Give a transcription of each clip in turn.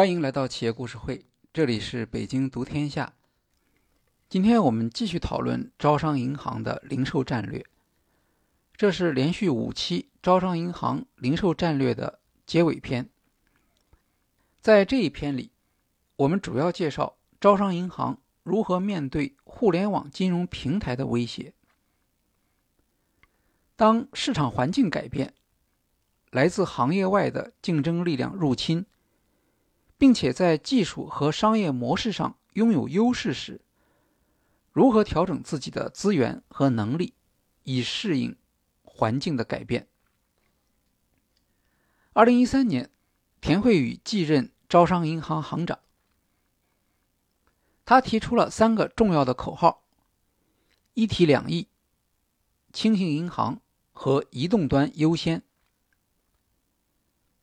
欢迎来到企业故事会，这里是北京读天下。今天我们继续讨论招商银行的零售战略，这是连续五期招商银行零售战略的结尾篇。在这一篇里，我们主要介绍招商银行如何面对互联网金融平台的威胁。当市场环境改变，来自行业外的竞争力量入侵。并且在技术和商业模式上拥有优势时，如何调整自己的资源和能力，以适应环境的改变？二零一三年，田惠宇继任招商银行行长，他提出了三个重要的口号：一体两翼、轻型银行和移动端优先。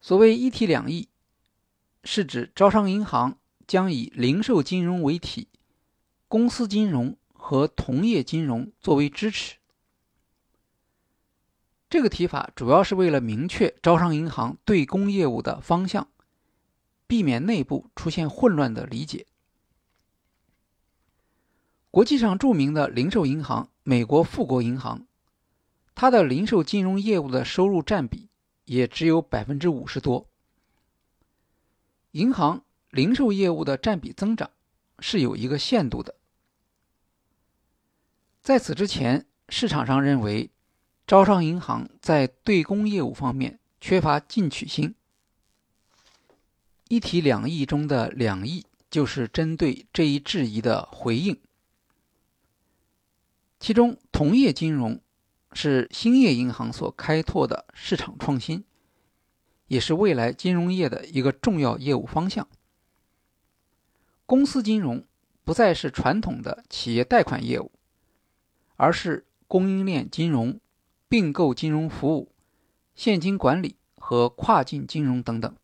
所谓一体两翼。是指招商银行将以零售金融为体，公司金融和同业金融作为支持。这个提法主要是为了明确招商银行对公业务的方向，避免内部出现混乱的理解。国际上著名的零售银行美国富国银行，它的零售金融业务的收入占比也只有百分之五十多。银行零售业务的占比增长是有一个限度的。在此之前，市场上认为招商银行在对公业务方面缺乏进取心。一体两翼中的两翼就是针对这一质疑的回应。其中，同业金融是兴业银行所开拓的市场创新。也是未来金融业的一个重要业务方向。公司金融不再是传统的企业贷款业务，而是供应链金融、并购金融服务、现金管理和跨境金融等等。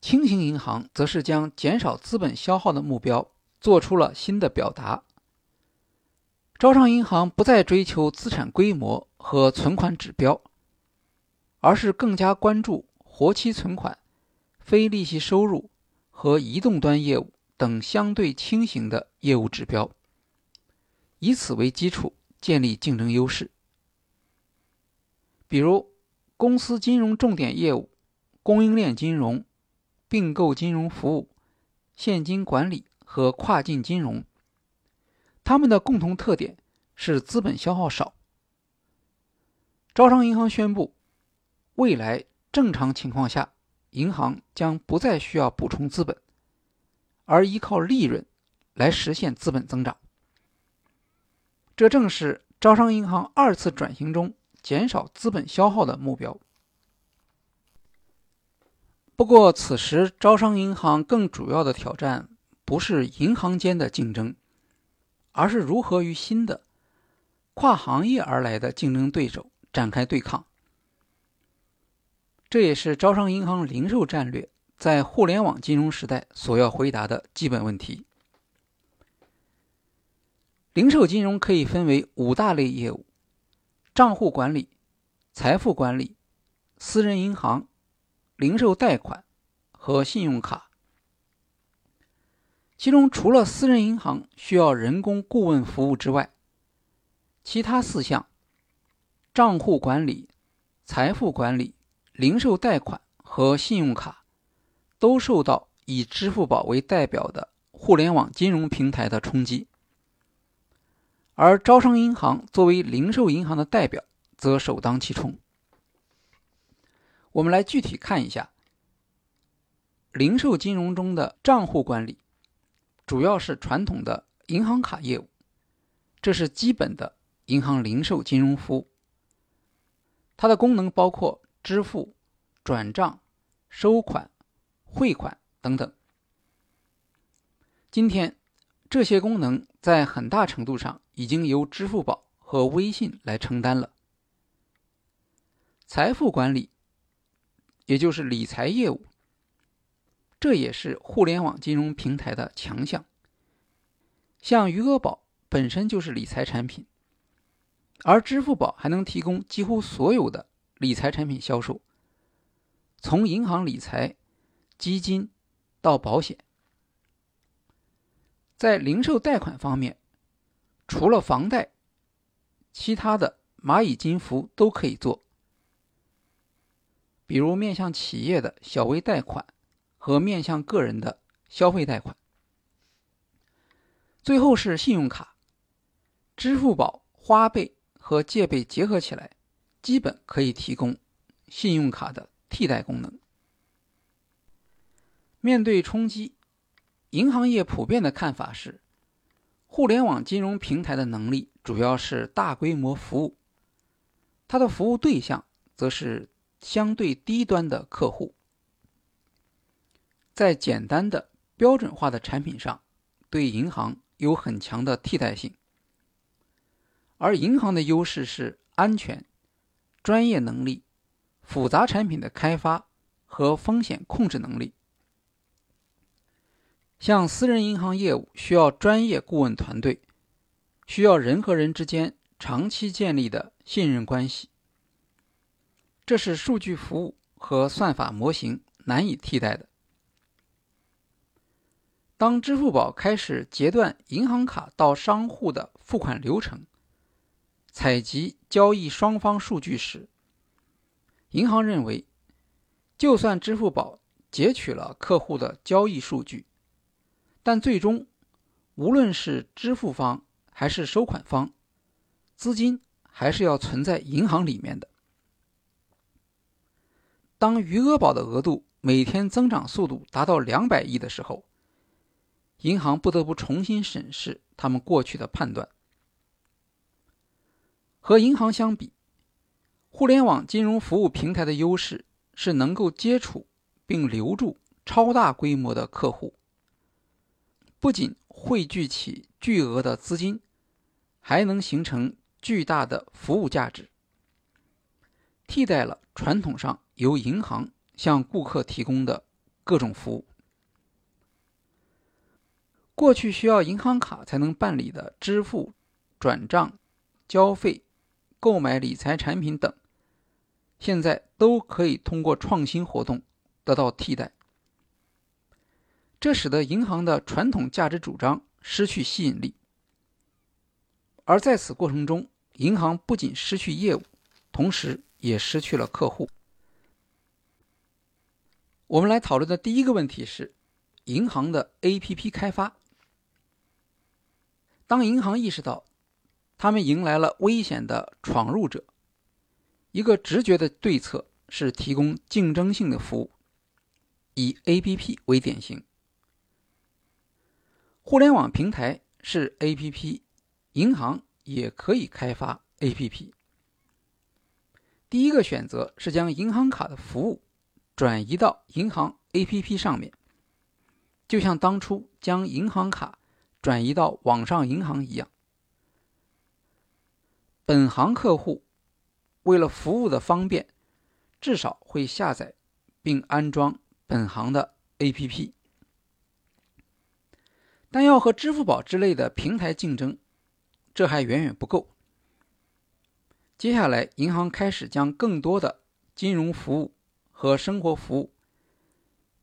轻型银行则是将减少资本消耗的目标做出了新的表达。招商银行不再追求资产规模和存款指标。而是更加关注活期存款、非利息收入和移动端业务等相对轻型的业务指标，以此为基础建立竞争优势。比如，公司金融重点业务、供应链金融、并购金融服务、现金管理和跨境金融，它们的共同特点是资本消耗少。招商银行宣布。未来正常情况下，银行将不再需要补充资本，而依靠利润来实现资本增长。这正是招商银行二次转型中减少资本消耗的目标。不过，此时招商银行更主要的挑战不是银行间的竞争，而是如何与新的跨行业而来的竞争对手展开对抗。这也是招商银行零售战略在互联网金融时代所要回答的基本问题。零售金融可以分为五大类业务：账户管理、财富管理、私人银行、零售贷款和信用卡。其中，除了私人银行需要人工顾问服务之外，其他四项——账户管理、财富管理。零售贷款和信用卡都受到以支付宝为代表的互联网金融平台的冲击，而招商银行作为零售银行的代表，则首当其冲。我们来具体看一下，零售金融中的账户管理，主要是传统的银行卡业务，这是基本的银行零售金融服务，它的功能包括。支付、转账、收款、汇款等等。今天，这些功能在很大程度上已经由支付宝和微信来承担了。财富管理，也就是理财业务，这也是互联网金融平台的强项。像余额宝本身就是理财产品，而支付宝还能提供几乎所有的。理财产品销售，从银行理财基金到保险。在零售贷款方面，除了房贷，其他的蚂蚁金服都可以做，比如面向企业的小微贷款和面向个人的消费贷款。最后是信用卡，支付宝、花呗和借呗结合起来，基本可以提供信用卡的替代功能。面对冲击。银行业普遍的看法是，互联网金融平台的能力主要是大规模服务，它的服务对象则是相对低端的客户，在简单的标准化的产品上，对银行有很强的替代性。而银行的优势是安全、专业能力、复杂产品的开发和风险控制能力。像私人银行业务需要专业顾问团队，需要人和人之间长期建立的信任关系，这是数据服务和算法模型难以替代的。当支付宝开始截断银行卡到商户的付款流程，采集交易双方数据时，银行认为，就算支付宝截取了客户的交易数据，但最终，无论是支付方还是收款方，资金还是要存在银行里面的。当余额宝的额度每天增长速度达到两百亿的时候，银行不得不重新审视他们过去的判断。和银行相比，互联网金融服务平台的优势是能够接触并留住超大规模的客户。不仅汇聚起巨额的资金，还能形成巨大的服务价值，替代了传统上由银行向顾客提供的各种服务。过去需要银行卡才能办理的支付、转账、交费、购买理财产品等，现在都可以通过创新活动得到替代。这使得银行的传统价值主张失去吸引力，而在此过程中，银行不仅失去业务，同时也失去了客户。我们来讨论的第一个问题是银行的 APP 开发。当银行意识到他们迎来了危险的闯入者，一个直觉的对策是提供竞争性的服务，以 APP 为典型。互联网平台是 APP，银行也可以开发 APP。第一个选择是将银行卡的服务转移到银行 APP 上面，就像当初将银行卡转移到网上银行一样。本行客户为了服务的方便，至少会下载并安装本行的 APP。但要和支付宝之类的平台竞争，这还远远不够。接下来，银行开始将更多的金融服务和生活服务，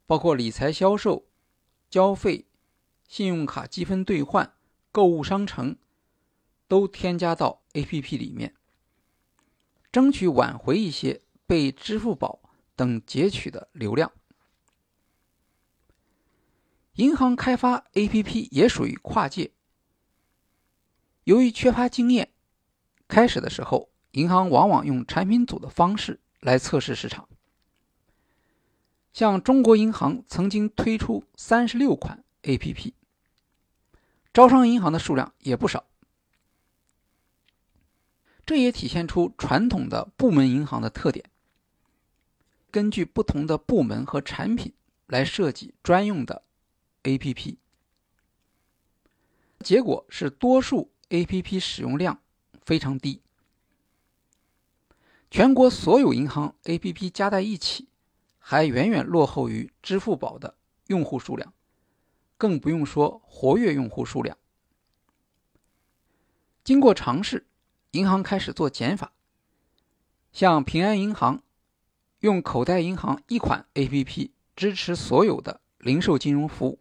包括理财销售、交费、信用卡积分兑换、购物商城，都添加到 APP 里面，争取挽回一些被支付宝等截取的流量。银行开发 APP 也属于跨界。由于缺乏经验，开始的时候，银行往往用产品组的方式来测试市场。像中国银行曾经推出三十六款 APP，招商银行的数量也不少。这也体现出传统的部门银行的特点：根据不同的部门和产品来设计专用的。A.P.P. 结果是多数 A.P.P. 使用量非常低，全国所有银行 A.P.P. 加在一起，还远远落后于支付宝的用户数量，更不用说活跃用户数量。经过尝试，银行开始做减法，像平安银行用口袋银行一款 A.P.P. 支持所有的零售金融服务，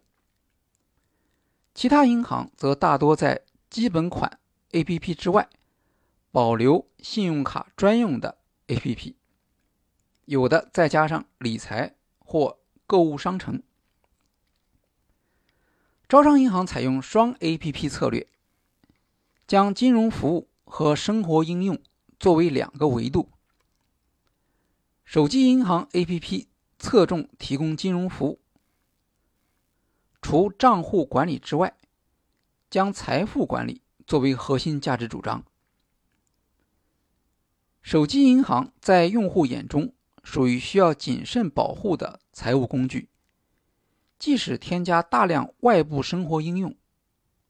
其他银行则大多在基本款 APP 之外保留信用卡专用的 APP，有的再加上理财或购物商城。招商银行采用双 APP 策略，将金融服务和生活应用作为两个维度。手机银行 APP 侧重提供金融服务，除账户管理之外，将财富管理作为核心价值主张。手机银行在用户眼中属于需要谨慎保护的财务工具，即使添加大量外部生活应用，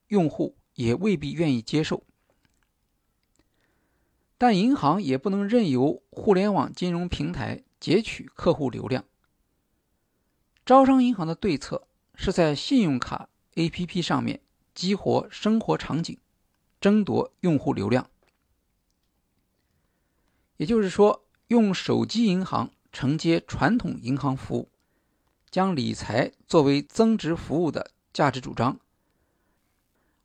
用户也未必愿意接受。但银行也不能任由互联网金融平台截取客户流量。招商银行的对策是在信用卡 APP 上面激活生活场景，争夺用户流量。也就是说，用手机银行承接传统银行服务，将理财作为增值服务的价值主张；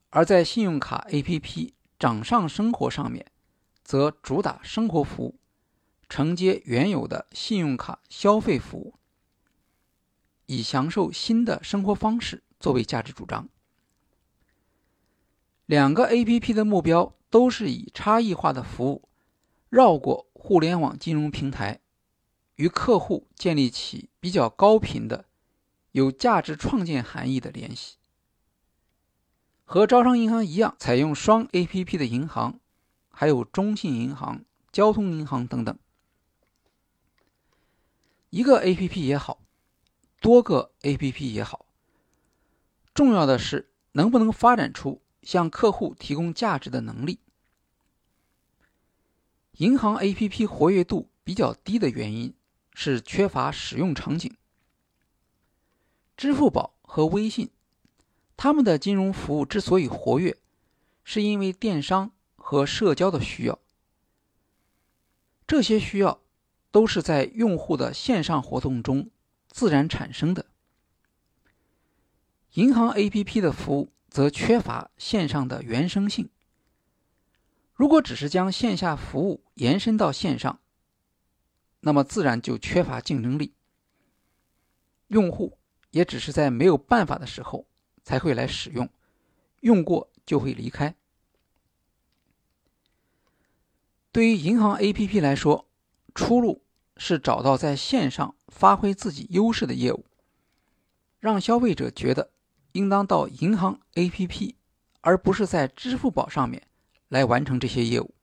而在信用卡 APP 掌上生活上面。则主打生活服务，承接原有的信用卡消费服务，以享受新的生活方式作为价值主张。两个 APP 的目标都是以差异化的服务，绕过互联网金融平台，与客户建立起比较高频的、有价值创建含义的联系。和招商银行一样，采用双 APP 的银行。还有中信银行、交通银行等等，一个 APP 也好，多个 APP 也好，重要的是能不能发展出向客户提供价值的能力。银行 APP 活跃度比较低的原因是缺乏使用场景。支付宝和微信，他们的金融服务之所以活跃，是因为电商。和社交的需要，这些需要都是在用户的线上活动中自然产生的。银行 APP 的服务则缺乏线上的原生性。如果只是将线下服务延伸到线上，那么自然就缺乏竞争力。用户也只是在没有办法的时候才会来使用，用过就会离开。对于银行 APP 来说，出路是找到在线上发挥自己优势的业务，让消费者觉得应当到银行 APP，而不是在支付宝上面来完成这些业务。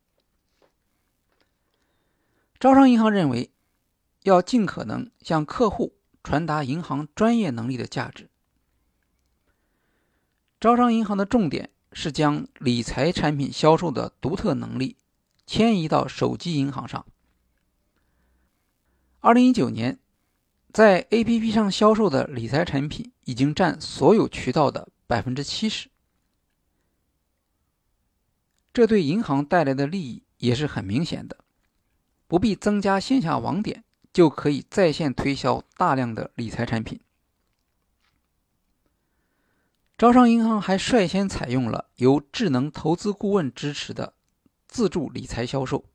招商银行认为，要尽可能向客户传达银行专业能力的价值。招商银行的重点是将理财产品销售的独特能力。迁移到手机银行上。二零一九年，在 APP 上销售的理财产品已经占所有渠道的百分之七十。这对银行带来的利益也是很明显的，不必增加线下网点，就可以在线推销大量的理财产品。招商银行还率先采用了由智能投资顾问支持的。自助理财销售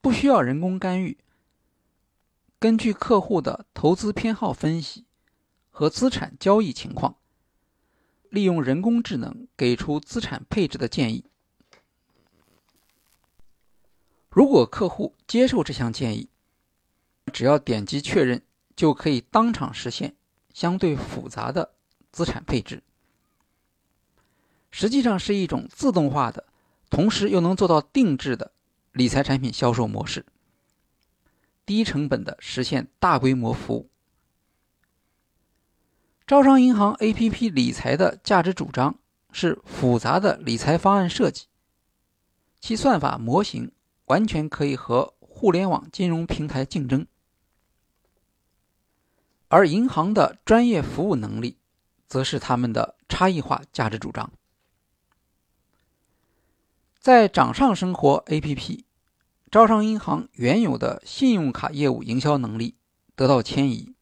不需要人工干预，根据客户的投资偏好分析和资产交易情况，利用人工智能给出资产配置的建议。如果客户接受这项建议，只要点击确认，就可以当场实现相对复杂的资产配置。实际上是一种自动化的。同时又能做到定制的理财产品销售模式，低成本的实现大规模服务。招商银行 APP 理财的价值主张是复杂的理财方案设计，其算法模型完全可以和互联网金融平台竞争，而银行的专业服务能力则是他们的差异化价值主张。在掌上生活 APP，招商银行原有的信用卡业务营销能力得到迁移，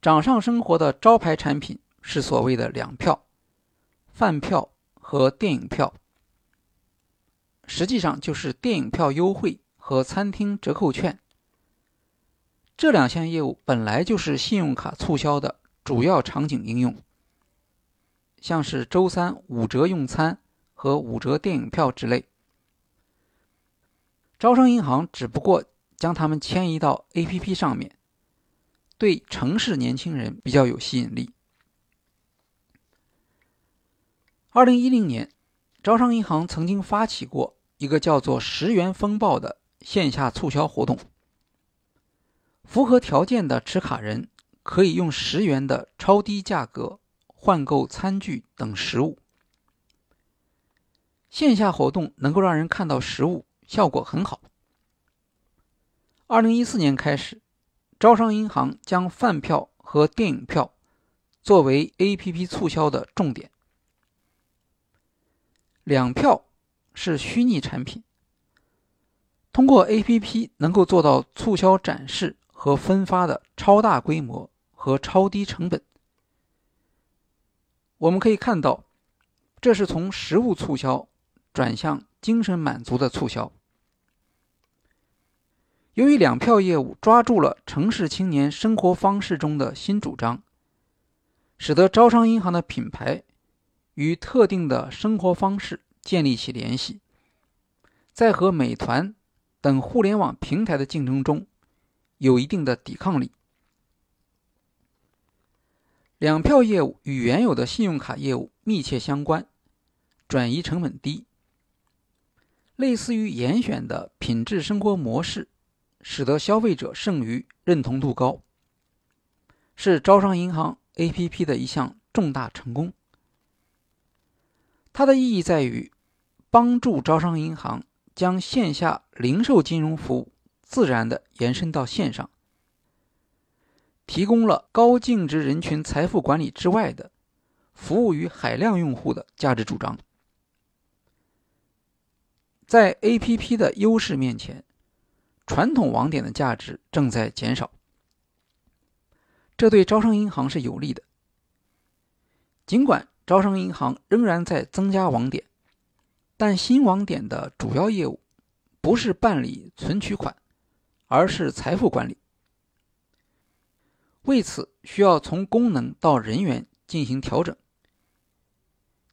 掌上生活的招牌产品是所谓的粮票、饭票和电影票，实际上就是电影票优惠和餐厅折扣券。这两项业务本来就是信用卡促销的主要场景应用，像是周三五折用餐和五折电影票之类。招商银行只不过将它们迁移到 APP 上面，对城市年轻人比较有吸引力。二零一零年，招商银行曾经发起过一个叫做“十元风暴”的线下促销活动。符合条件的持卡人可以用十元的超低价格换购餐具等食物。线下活动能够让人看到实物，效果很好。二零一四年开始，招商银行将饭票和电影票作为 APP 促销的重点。两票是虚拟产品，通过 APP 能够做到促销展示。和分发的超大规模和超低成本，我们可以看到，这是从实物促销转向精神满足的促销。由于两票业务抓住了城市青年生活方式中的新主张，使得招商银行的品牌与特定的生活方式建立起联系，在和美团等互联网平台的竞争中。有一定的抵抗力。两票业务与原有的信用卡业务密切相关，转移成本低，类似于严选的品质生活模式，使得消费者剩余，认同度高，是招商银行 APP 的一项重大成功。它的意义在于帮助招商银行将线下零售金融服务。自然的延伸到线上，提供了高净值人群财富管理之外的服务于海量用户的价值主张。在 APP 的优势面前，传统网点的价值正在减少，这对招商银行是有利的。尽管招商银行仍然在增加网点，但新网点的主要业务不是办理存取款。而是财富管理，为此需要从功能到人员进行调整，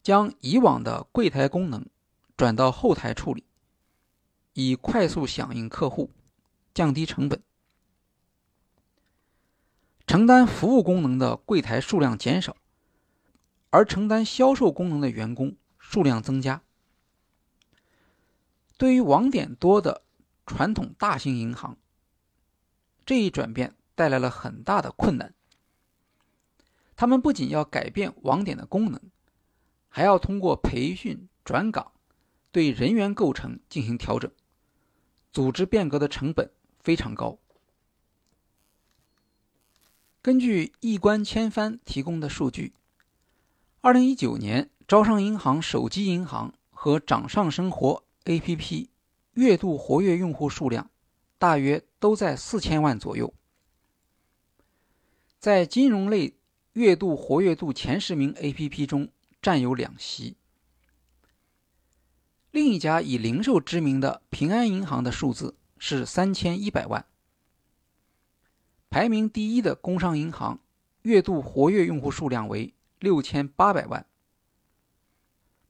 将以往的柜台功能转到后台处理，以快速响应客户，降低成本。承担服务功能的柜台数量减少，而承担销售功能的员工数量增加。对于网点多的传统大型银行，这一转变带来了很大的困难。他们不仅要改变网点的功能，还要通过培训、转岗，对人员构成进行调整，组织变革的成本非常高。根据易观千帆提供的数据，二零一九年招商银行手机银行和掌上生活 APP 月度活跃用户数量。大约都在四千万左右。在金融类月度活跃度前十名 APP 中占有两席。另一家以零售知名的平安银行的数字是三千一百万。排名第一的工商银行月度活跃用户数量为六千八百万。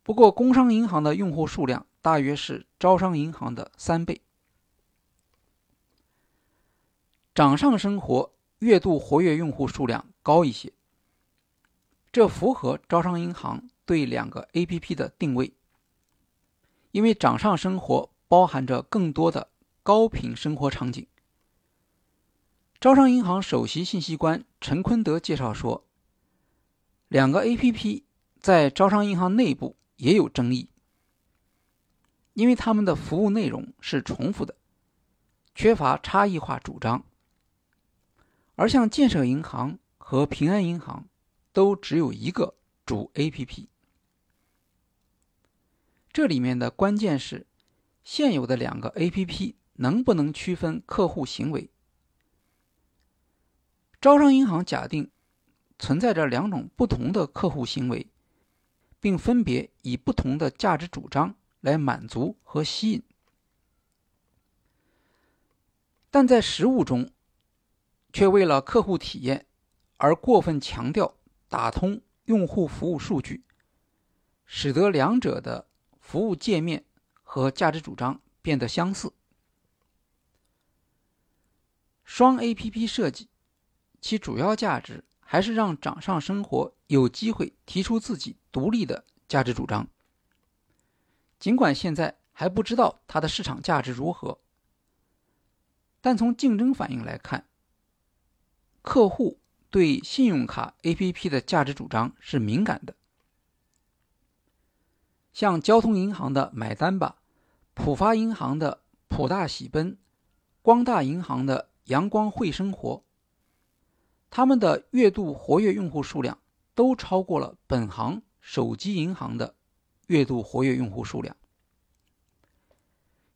不过，工商银行的用户数量大约是招商银行的三倍。掌上生活月度活跃用户数量高一些，这符合招商银行对两个 APP 的定位。因为掌上生活包含着更多的高频生活场景。招商银行首席信息官陈坤德介绍说，两个 APP 在招商银行内部也有争议，因为他们的服务内容是重复的，缺乏差异化主张。而像建设银行和平安银行，都只有一个主 APP。这里面的关键是，现有的两个 APP 能不能区分客户行为？招商银行假定存在着两种不同的客户行为，并分别以不同的价值主张来满足和吸引，但在实务中，却为了客户体验而过分强调打通用户服务数据，使得两者的服务界面和价值主张变得相似。双 APP 设计，其主要价值还是让掌上生活有机会提出自己独立的价值主张。尽管现在还不知道它的市场价值如何，但从竞争反应来看，客户对信用卡 APP 的价值主张是敏感的。像交通银行的买单吧，浦发银行的浦大喜奔，光大银行的。阳光汇生活，他们的月度活跃用户数量都超过了本行手机银行的月度活跃用户数量。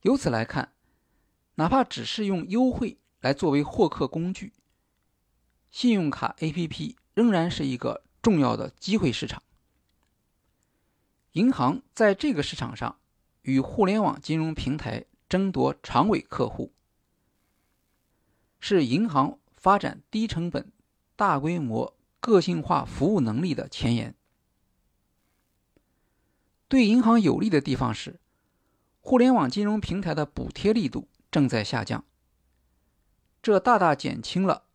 由此来看，哪怕只是用优惠来作为获客工具，信用卡 APP 仍然是一个重要的机会市场。银行在这个市场上与互联网金融平台争夺长尾客户。是银行发展低成本、大规模、个性化服务能力的前沿。对银行有利的地方是，互联网金融平台的补贴力度正在下降，这大大减轻了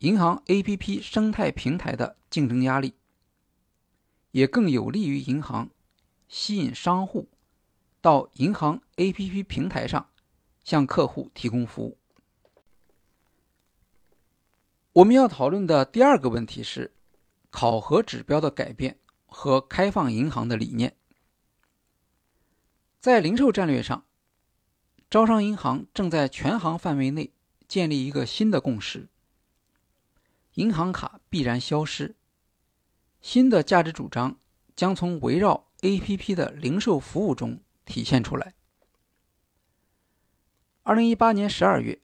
银行 APP 生态平台的竞争压力，也更有利于银行吸引商户到银行 APP 平台上向客户提供服务。我们要讨论的第二个问题是考核指标的改变和开放银行的理念。在零售战略上，招商银行正在全行范围内建立一个新的共识：银行卡必然消失，新的价值主张将从围绕 APP 的零售服务中体现出来。二零一八年十二月，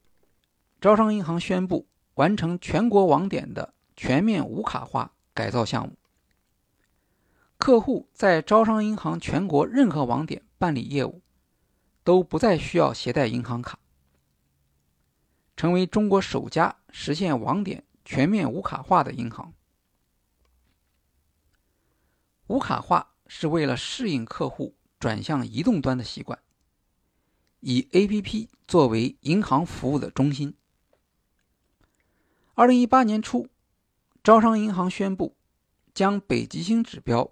招商银行宣布。完成全国网点的全面无卡化改造项目，客户在招商银行全国任何网点办理业务，都不再需要携带银行卡，成为中国首家实现网点全面无卡化的银行。无卡化是为了适应客户转向移动端的习惯，以 APP 作为银行服务的中心。二零一八年初，招商银行宣布，将北极星指标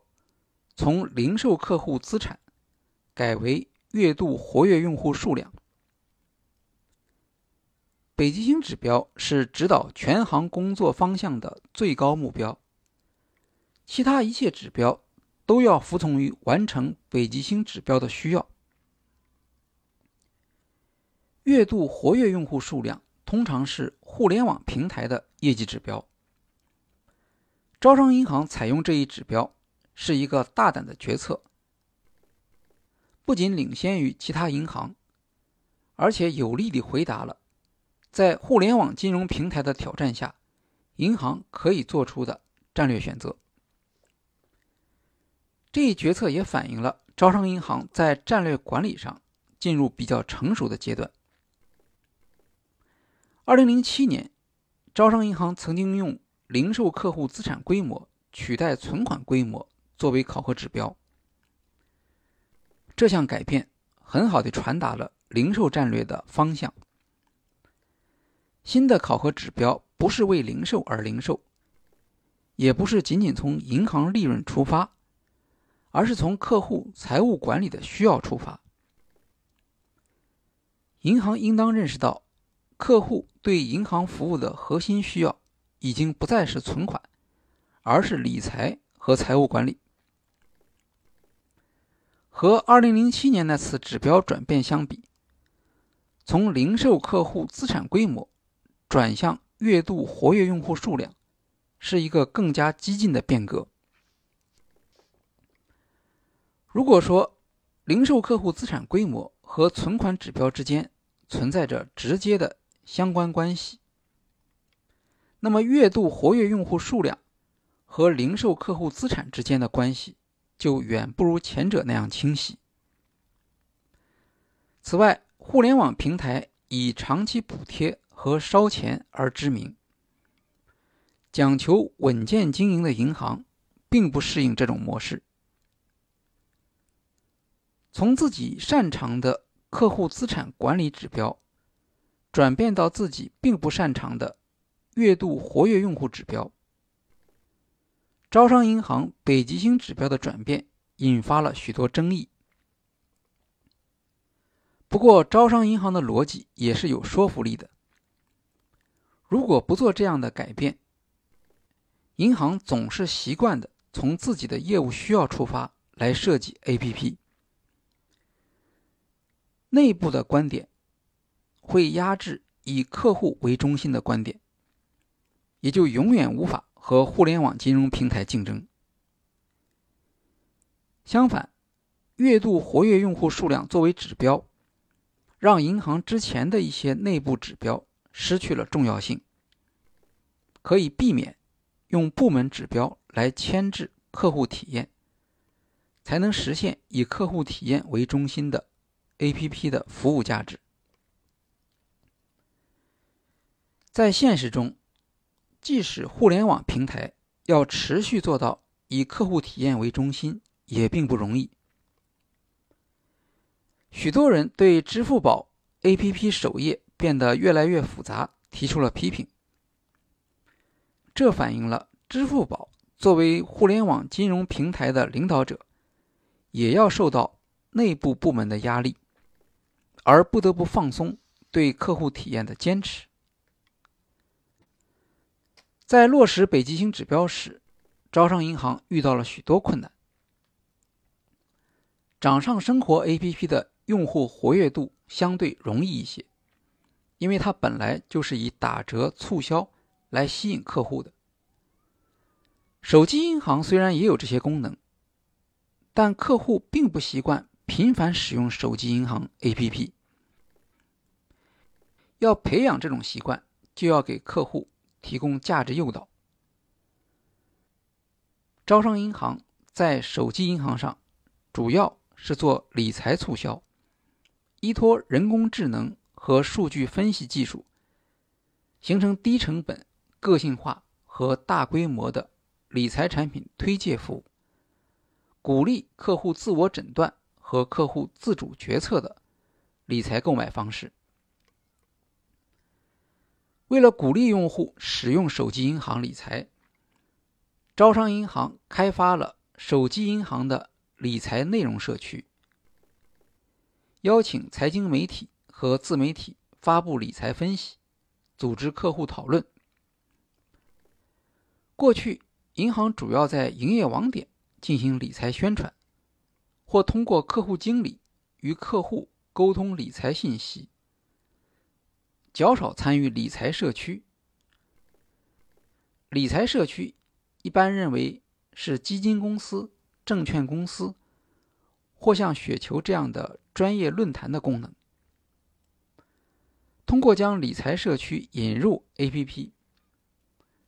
从零售客户资产改为月度活跃用户数量。北极星指标是指导全行工作方向的最高目标，其他一切指标都要服从于完成北极星指标的需要。月度活跃用户数量。通常是互联网平台的业绩指标。招商银行采用这一指标是一个大胆的决策，不仅领先于其他银行，而且有力地回答了在互联网金融平台的挑战下，银行可以做出的战略选择。这一决策也反映了招商银行在战略管理上进入比较成熟的阶段。二零零七年，招商银行曾经用零售客户资产规模取代存款规模作为考核指标。这项改变很好的传达了零售战略的方向。新的考核指标不是为零售而零售，也不是仅仅从银行利润出发，而是从客户财务管理的需要出发。银行应当认识到。客户对银行服务的核心需要已经不再是存款，而是理财和财务管理。和2007年那次指标转变相比，从零售客户资产规模转向月度活跃用户数量，是一个更加激进的变革。如果说零售客户资产规模和存款指标之间存在着直接的相关关系。那么月度活跃用户数量和零售客户资产之间的关系就远不如前者那样清晰。此外，互联网平台以长期补贴和烧钱而知名，讲求稳健经营的银行并不适应这种模式。从自己擅长的客户资产管理指标，转变到自己并不擅长的月度活跃用户指标，招商银行北极星指标的转变引发了许多争议。不过，招商银行的逻辑也是有说服力的。如果不做这样的改变，银行总是习惯的从自己的业务需要出发来设计 APP，内部的观点会压制以客户为中心的观点，也就永远无法和互联网金融平台竞争。相反，月度活跃用户数量作为指标。让银行之前的一些内部指标失去了重要性，可以避免用部门指标来牵制客户体验，才能实现以客户体验为中心的 APP 的服务价值。在现实中，即使互联网平台要持续做到以客户体验为中心，也并不容易。许多人对支付宝 APP 首页变得越来越复杂提出了批评，这反映了支付宝作为互联网金融平台的领导者，也要受到内部部门的压力，而不得不放松对客户体验的坚持。在落实北极星指标时，招商银行遇到了许多困难。掌上生活 APP 的用户活跃度相对容易一些，因为它本来就是以打折促销来吸引客户的。手机银行虽然也有这些功能，但客户并不习惯频繁使用手机银行 APP。要培养这种习惯，就要给客户提供价值诱导。招商银行在手机银行上主要是做理财促销。依托人工智能和数据分析技术，形成低成本、个性化和大规模的理财产品推介服务，鼓励客户自我诊断和客户自主决策的理财购买方式。为了鼓励用户使用手机银行理财，招商银行开发了手机银行的理财内容社区。邀请财经媒体和自媒体发布理财分析，组织客户讨论。过去，银行主要在营业网点进行理财宣传，或通过客户经理与客户沟通理财信息，较少参与理财社区。理财社区一般认为是基金公司、证券公司。或像雪球这样的专业论坛的功能，通过将理财社区引入 APP，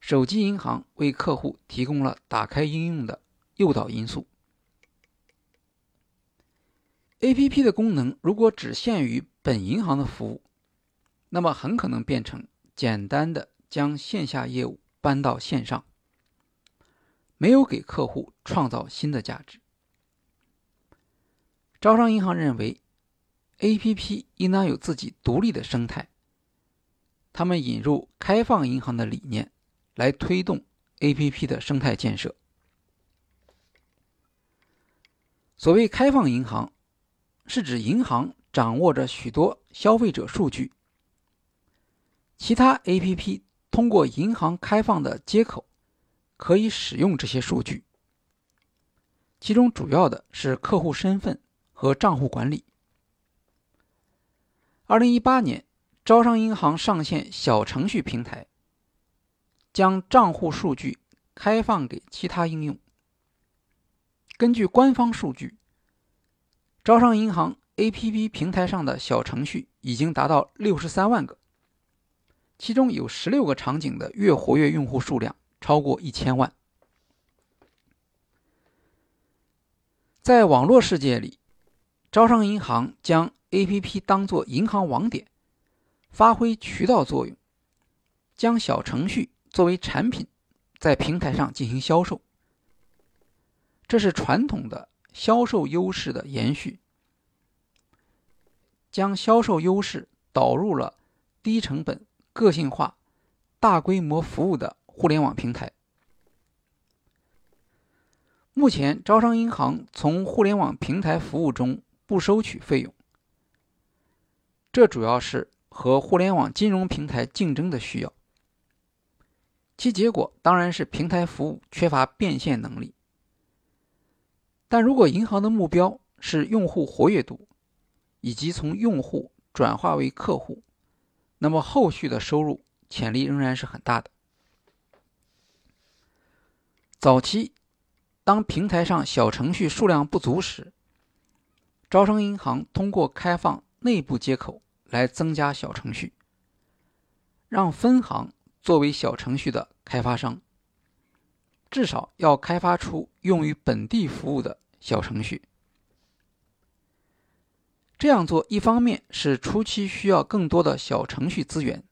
手机银行为客户提供了打开应用的诱导因素。APP 的功能如果只限于本银行的服务，那么很可能变成简单的将线下业务搬到线上，没有给客户创造新的价值。招商银行认为，A.P.P. 应当有自己独立的生态。他们引入开放银行的理念，来推动 A.P.P. 的生态建设。所谓开放银行，是指银行掌握着许多消费者数据，其他 A.P.P. 通过银行开放的接口可以使用这些数据，其中主要的是客户身份。和账户管理。二零一八年，招商银行上线小程序平台，将账户数据开放给其他应用。根据官方数据，招商银行 APP 平台上的小程序已经达到六十三万个，其中有十六个场景的月活跃用户数量超过一千万。在网络世界里，招商银行将 APP 当作银行网点，发挥渠道作用，将小程序作为产品在平台上进行销售。这是传统的销售优势的延续，将销售优势导入了低成本、个性化、大规模服务的互联网平台。目前，招商银行从互联网平台服务中不收取费用，这主要是和互联网金融平台竞争的需要。其结果当然是平台服务缺乏变现能力。但如果银行的目标是用户活跃度，以及从用户转化为客户，那么后续的收入潜力仍然是很大的。早期。当平台上小程序数量不足时，招商银行通过开放内部接口来增加小程序，让分行作为小程序的开发商，至少要开发出用于本地服务的小程序。这样做一方面是初期需要更多的小程序资源，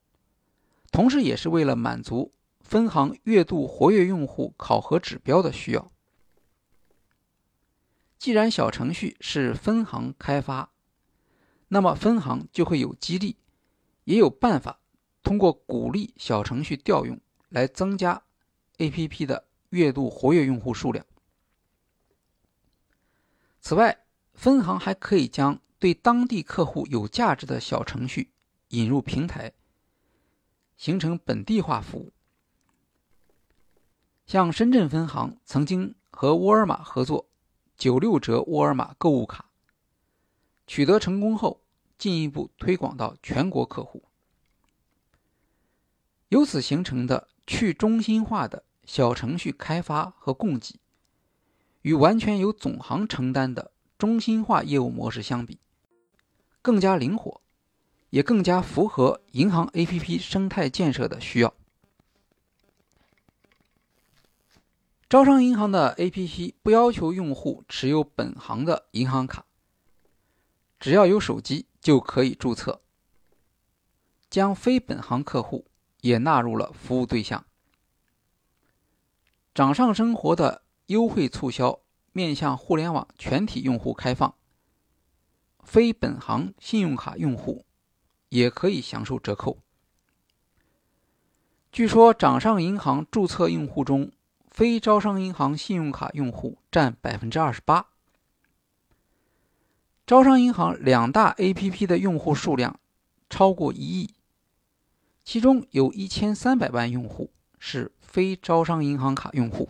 同时也是为了满足分行月度活跃用户考核指标的需要。既然小程序是分行开发，那么分行就会有激励，也有办法通过鼓励小程序调用来增加 APP 的月度活跃用户数量。此外，分行还可以将对当地客户有价值的小程序引入平台，形成本地化服务。像深圳分行曾经和沃尔玛合作。九六折沃尔玛购物卡取得成功后，进一步推广到全国客户，由此形成的去中心化的小程序开发和供给，与完全由总行承担的中心化业务模式相比，更加灵活，也更加符合银行 APP 生态建设的需要。招商银行的 APP 不要求用户持有本行的银行卡，只要有手机就可以注册，将非本行客户也纳入了服务对象。掌上生活的优惠促销面向互联网全体用户开放，非本行信用卡用户也可以享受折扣。据说掌上银行注册用户中，非招商银行信用卡用户占百分之二十八。招商银行两大 APP 的用户数量超过一亿，其中有一千三百万用户是非招商银行卡用户。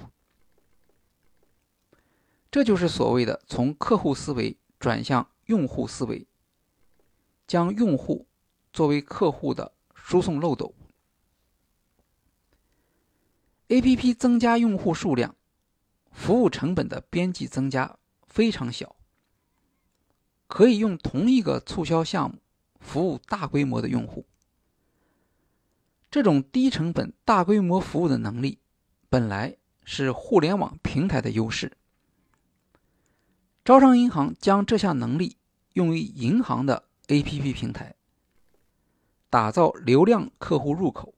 这就是所谓的从客户思维转向用户思维，将用户作为客户的输送漏斗。A.P.P. 增加用户数量，服务成本的边际增加非常小，可以用同一个促销项目服务大规模的用户。这种低成本、大规模服务的能力，本来是互联网平台的优势。招商银行将这项能力用于银行的 A.P.P. 平台，打造流量客户入口，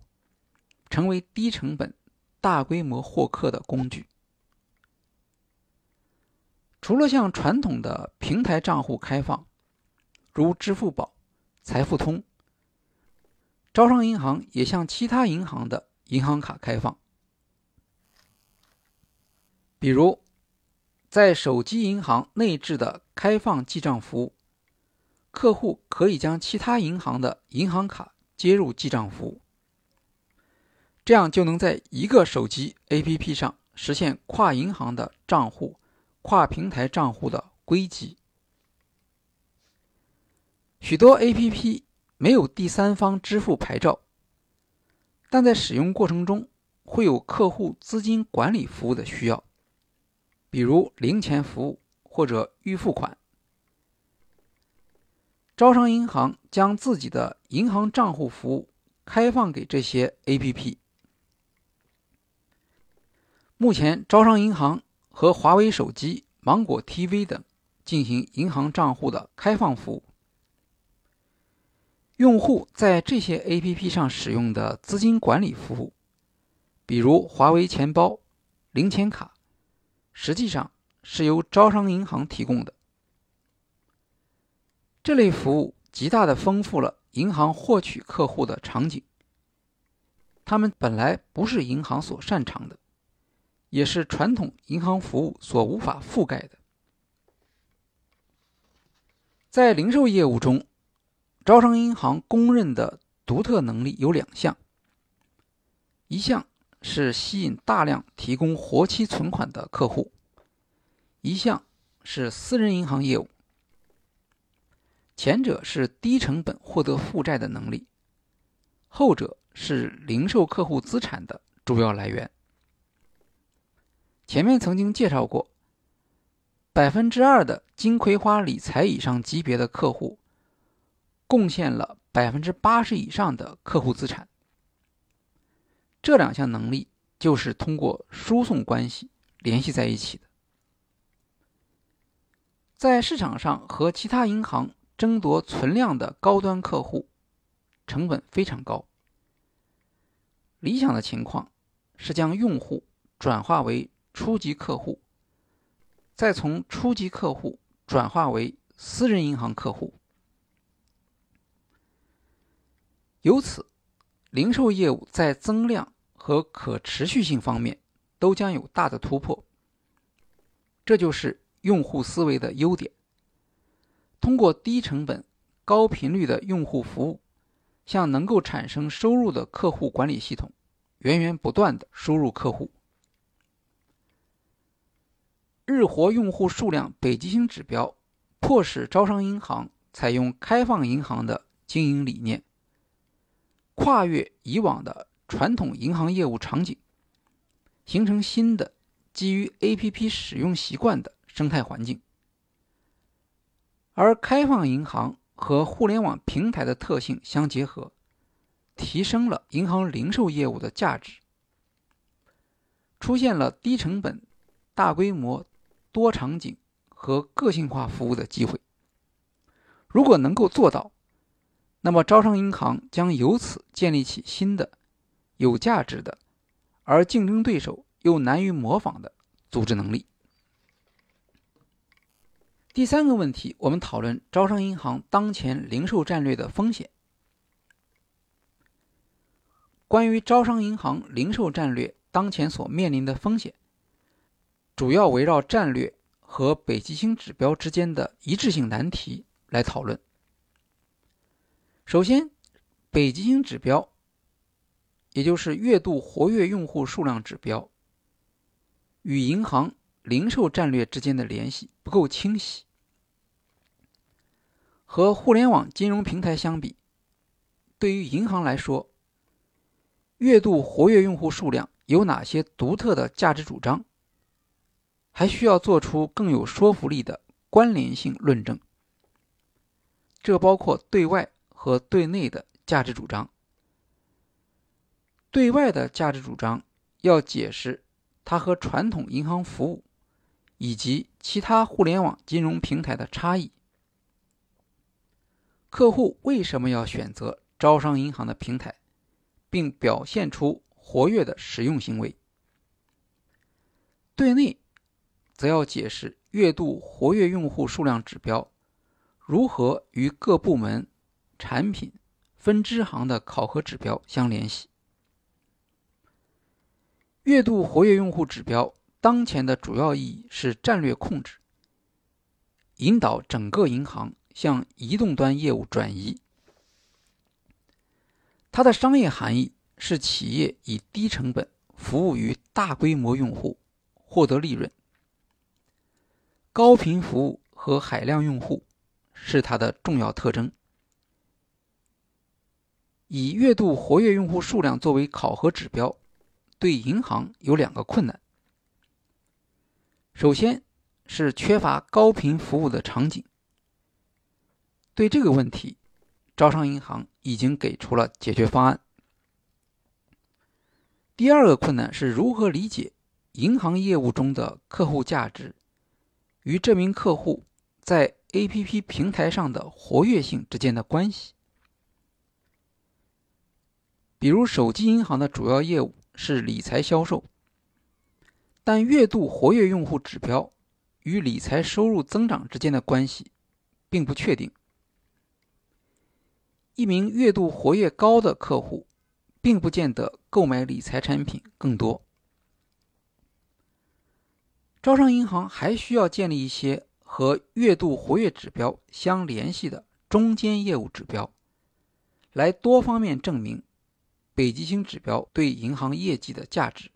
成为低成本。大规模获客的工具，除了向传统的平台账户开放，如支付宝、财付通，招商银行也向其他银行的银行卡开放。比如，在手机银行内置的开放记账服务，客户可以将其他银行的银行卡接入记账服务。这样就能在一个手机 APP 上实现跨银行的账户、跨平台账户的归集。许多 APP 没有第三方支付牌照，但在使用过程中会有客户资金管理服务的需要，比如零钱服务或者预付款。招商银行将自己的银行账户服务开放给这些 APP。目前，招商银行和华为手机、芒果 TV 等进行银行账户的开放服务。用户在这些 APP 上使用的资金管理服务，比如华为钱包、零钱卡，实际上是由招商银行提供的。这类服务极大的丰富了银行获取客户的场景。他们本来不是银行所擅长的，也是传统银行服务所无法覆盖的。在零售业务中，招商银行公认的独特能力有两项：一项是吸引大量提供活期存款的客户；一项是私人银行业务。前者是低成本获得负债的能力，后者是零售客户资产的主要来源。前面曾经介绍过，百分之二的金葵花理财以上级别的客户，贡献了百分之八十以上的客户资产。这两项能力就是通过输送关系联系在一起的，在市场上和其他银行。争夺存量的高端客户，成本非常高。理想的情况是将用户转化为初级客户，再从初级客户转化为私人银行客户。由此，零售业务在增量和可持续性方面都将有大的突破。这就是用户思维的优点。通过低成本、高频率的用户服务，向能够产生收入的客户管理系统源源不断的输入客户。日活用户数量北极星指标，迫使招商银行采用开放银行的经营理念，跨越以往的传统银行业务场景，形成新的基于 APP 使用习惯的生态环境。而开放银行和互联网平台的特性相结合，提升了银行零售业务的价值，出现了低成本、大规模、多场景和个性化服务的机会。如果能够做到，那么招商银行将由此建立起新的、有价值的，而竞争对手又难于模仿的组织能力。第三个问题，我们讨论招商银行当前零售战略的风险。关于招商银行零售战略当前所面临的风险，主要围绕战略和北极星指标之间的一致性难题来讨论。首先，北极星指标，也就是月度活跃用户数量指标，与银行零售战略之间的联系不够清晰。和互联网金融平台相比，对于银行来说，月度活跃用户数量有哪些独特的价值主张？还需要做出更有说服力的关联性论证。这包括对外和对内的价值主张。对外的价值主张要解释它和传统银行服务以及其他互联网金融平台的差异。客户为什么要选择招商银行的平台，并表现出活跃的使用行为？对内，则要解释月度活跃用户数量指标如何与各部门、产品、分支行的考核指标相联系。月度活跃用户指标当前的主要意义是战略控制，引导整个银行。向移动端业务转移，它的商业含义是企业以低成本服务于大规模用户，获得利润。高频服务和海量用户是它的重要特征。以月度活跃用户数量作为考核指标，对银行有两个困难：首先是缺乏高频服务的场景。对这个问题，招商银行已经给出了解决方案。第二个困难是如何理解银行业务中的客户价值与这名客户在 APP 平台上的活跃性之间的关系。比如，手机银行的主要业务是理财销售，但月度活跃用户指标与理财收入增长之间的关系并不确定。一名月度活跃高的客户，并不见得购买理财产品更多。招商银行还需要建立一些和月度活跃指标相联系的中间业务指标，来多方面证明北极星指标对银行业绩的价值。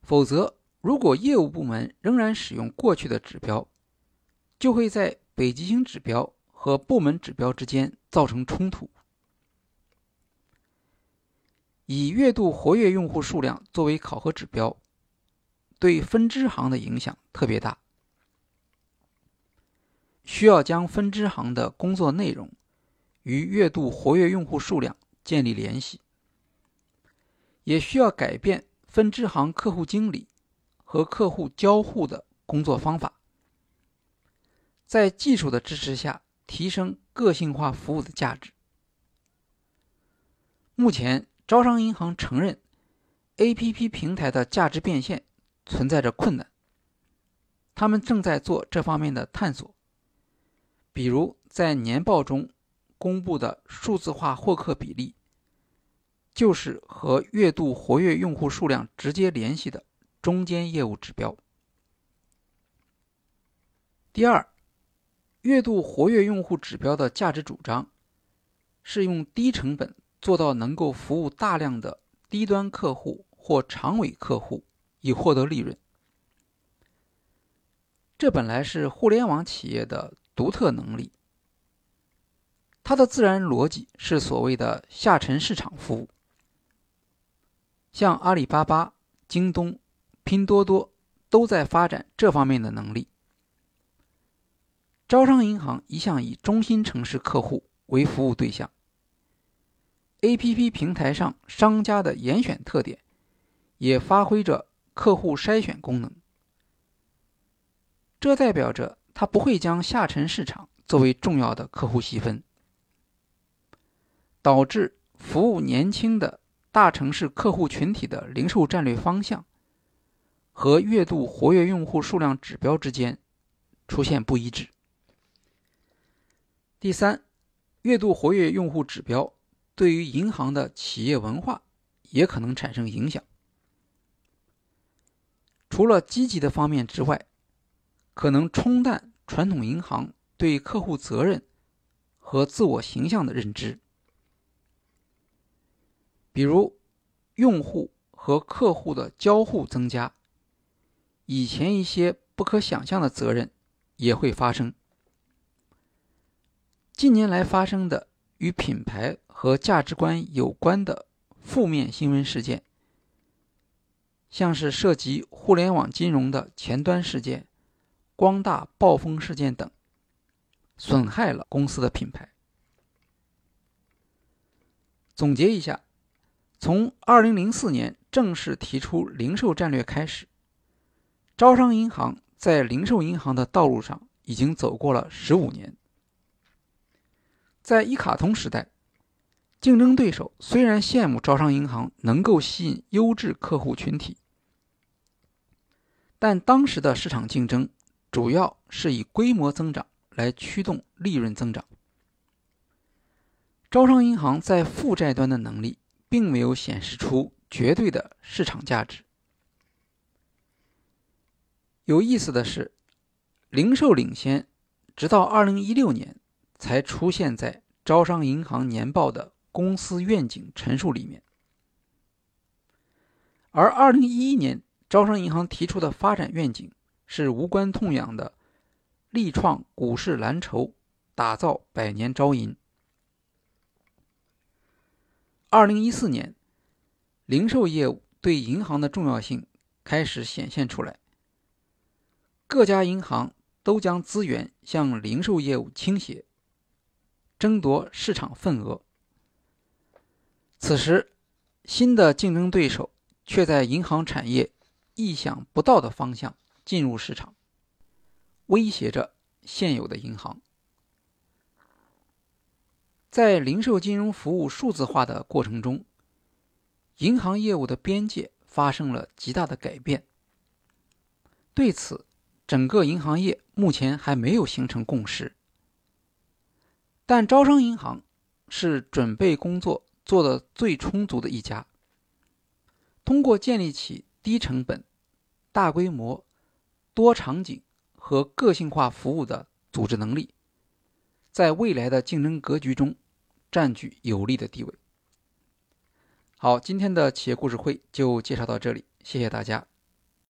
否则，如果业务部门仍然使用过去的指标，就会在北极星指标。和部门指标之间造成冲突。以月度活跃用户数量作为考核指标，对分支行的影响特别大。需要将分支行的工作内容与月度活跃用户数量建立联系，也需要改变分支行客户经理和客户交互的工作方法。在技术的支持下。提升个性化服务的价值。目前，招商银行承认，APP 平台的价值变现存在着困难。他们正在做这方面的探索，比如在年报中公布的数字化获客比例，就是和月度活跃用户数量直接联系的中间业务指标。第二。月度活跃用户指标的价值主张是用低成本做到能够服务大量的低端客户或长尾客户，以获得利润。这本来是互联网企业的独特能力，它的自然逻辑是所谓的下沉市场服务。像阿里巴巴、京东、拼多多都在发展这方面的能力。招商银行一向以中心城市客户为服务对象。APP 平台上商家的严选特点，也发挥着客户筛选功能。这代表着它不会将下沉市场作为重要的客户细分，导致服务年轻的大城市客户群体的零售战略方向和月度活跃用户数量指标之间出现不一致。第三，月度活跃用户指标对于银行的企业文化也可能产生影响。除了积极的方面之外，可能冲淡传统银行对客户责任和自我形象的认知。比如，用户和客户的交互增加，以前一些不可想象的责任也会发生。近年来发生的与品牌和价值观有关的负面新闻事件，像是涉及互联网金融的前端事件、光大暴风事件等，损害了公司的品牌。总结一下，从2004年正式提出零售战略开始，招商银行在零售银行的道路上已经走过了十五年。在一卡通时代，竞争对手虽然羡慕招商银行能够吸引优质客户群体，但当时的市场竞争主要是以规模增长来驱动利润增长。招商银行在负债端的能力并没有显示出绝对的市场价值。有意思的是，零售领先，直到二零一六年。才出现在招商银行年报的公司愿景陈述里面，而二零一一年招商银行提出的发展愿景是无关痛痒的，力创股市蓝筹，打造百年招银。二零一四年，零售业务对银行的重要性开始显现出来，各家银行都将资源向零售业务倾斜。争夺市场份额。此时，新的竞争对手却在银行产业意想不到的方向进入市场，威胁着现有的银行。在零售金融服务数字化的过程中，银行业务的边界发生了极大的改变。对此，整个银行业目前还没有形成共识。但招商银行是准备工作做的最充足的一家。通过建立起低成本、大规模、多场景和个性化服务的组织能力，在未来的竞争格局中。占据有利的地位。好，今天的企业故事会就介绍到这里，谢谢大家。